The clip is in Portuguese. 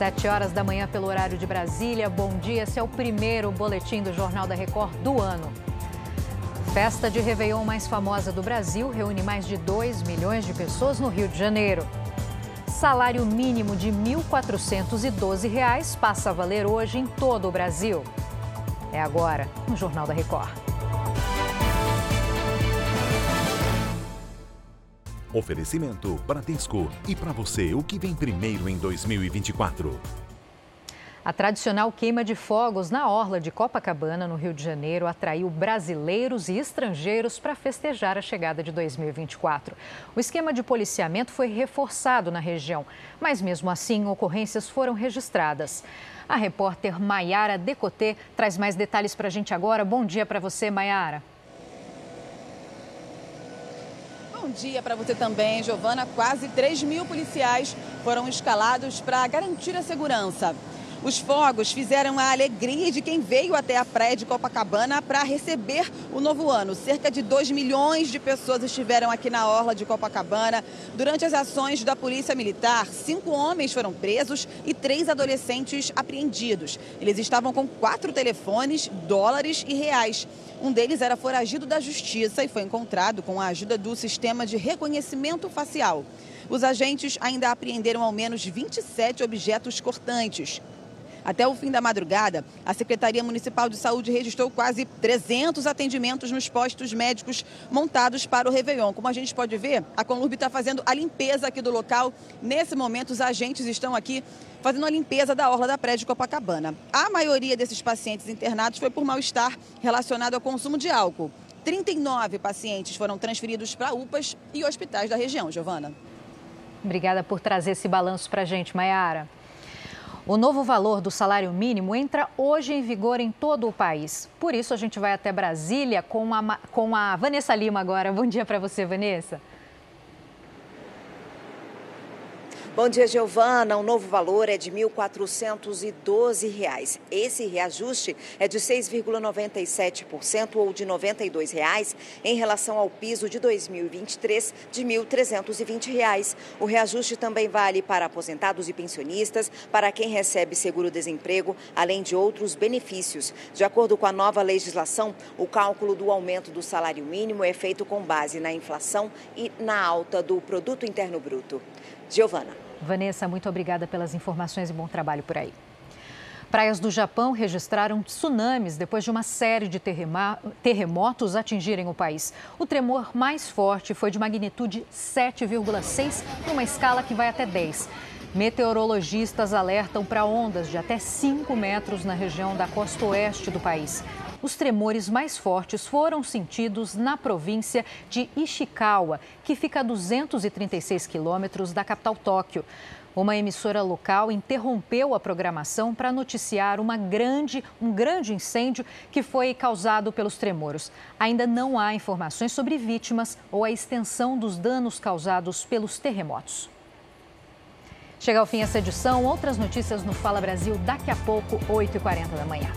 Sete horas da manhã pelo horário de Brasília. Bom dia, esse é o primeiro boletim do Jornal da Record do ano. Festa de Réveillon mais famosa do Brasil reúne mais de 2 milhões de pessoas no Rio de Janeiro. Salário mínimo de R$ 1.412 passa a valer hoje em todo o Brasil. É agora, no Jornal da Record. Oferecimento Bradesco. E para você, o que vem primeiro em 2024? A tradicional queima de fogos na orla de Copacabana, no Rio de Janeiro, atraiu brasileiros e estrangeiros para festejar a chegada de 2024. O esquema de policiamento foi reforçado na região, mas mesmo assim ocorrências foram registradas. A repórter Maiara Decotê traz mais detalhes para a gente agora. Bom dia para você, Maiara. Bom dia para você também, Giovana. Quase 3 mil policiais foram escalados para garantir a segurança. Os fogos fizeram a alegria de quem veio até a praia de Copacabana para receber o novo ano. Cerca de 2 milhões de pessoas estiveram aqui na orla de Copacabana. Durante as ações da Polícia Militar, cinco homens foram presos e três adolescentes apreendidos. Eles estavam com quatro telefones, dólares e reais. Um deles era foragido da justiça e foi encontrado com a ajuda do sistema de reconhecimento facial. Os agentes ainda apreenderam ao menos 27 objetos cortantes. Até o fim da madrugada, a Secretaria Municipal de Saúde registrou quase 300 atendimentos nos postos médicos montados para o Réveillon. Como a gente pode ver, a Conlurb está fazendo a limpeza aqui do local. Nesse momento, os agentes estão aqui fazendo a limpeza da orla da prédio Copacabana. A maioria desses pacientes internados foi por mal-estar relacionado ao consumo de álcool. 39 pacientes foram transferidos para UPAs e hospitais da região. Giovana. Obrigada por trazer esse balanço para a gente, Maiara. O novo valor do salário mínimo entra hoje em vigor em todo o país. Por isso, a gente vai até Brasília com a, com a Vanessa Lima agora. Bom dia para você, Vanessa. Bom dia, Giovana. O novo valor é de R$ 1.412. Esse reajuste é de 6,97% ou de 92 reais, em relação ao piso de 2023 de R$ 1.320. O reajuste também vale para aposentados e pensionistas, para quem recebe seguro-desemprego, além de outros benefícios. De acordo com a nova legislação, o cálculo do aumento do salário mínimo é feito com base na inflação e na alta do produto interno bruto. Giovana. Vanessa, muito obrigada pelas informações e bom trabalho por aí. Praias do Japão registraram tsunamis depois de uma série de terremotos atingirem o país. O tremor mais forte foi de magnitude 7,6, numa escala que vai até 10. Meteorologistas alertam para ondas de até 5 metros na região da costa oeste do país. Os tremores mais fortes foram sentidos na província de Ishikawa, que fica a 236 quilômetros da capital Tóquio. Uma emissora local interrompeu a programação para noticiar uma grande, um grande incêndio que foi causado pelos tremores. Ainda não há informações sobre vítimas ou a extensão dos danos causados pelos terremotos. Chega ao fim essa edição. Outras notícias no Fala Brasil daqui a pouco, 8h40 da manhã.